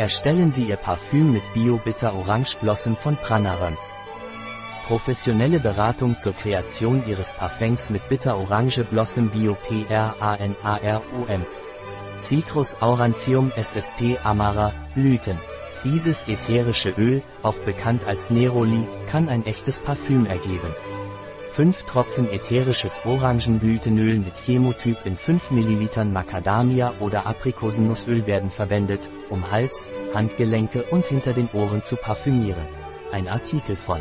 Erstellen Sie Ihr Parfüm mit Bio Bitter Orange Blossom von Pranarum. Professionelle Beratung zur Kreation Ihres Parfums mit Bitter Orange Blossom Bio PRANAROM. Citrus Aurantium SSP Amara, Blüten. Dieses ätherische Öl, auch bekannt als Neroli, kann ein echtes Parfüm ergeben. 5 Tropfen ätherisches Orangenblütenöl mit Chemotyp in 5 ml Macadamia oder Aprikosennussöl werden verwendet, um Hals, Handgelenke und hinter den Ohren zu parfümieren. Ein Artikel von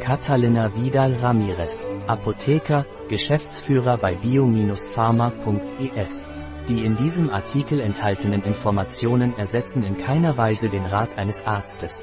Catalina Vidal Ramirez, Apotheker, Geschäftsführer bei bio-pharma.es. Die in diesem Artikel enthaltenen Informationen ersetzen in keiner Weise den Rat eines Arztes.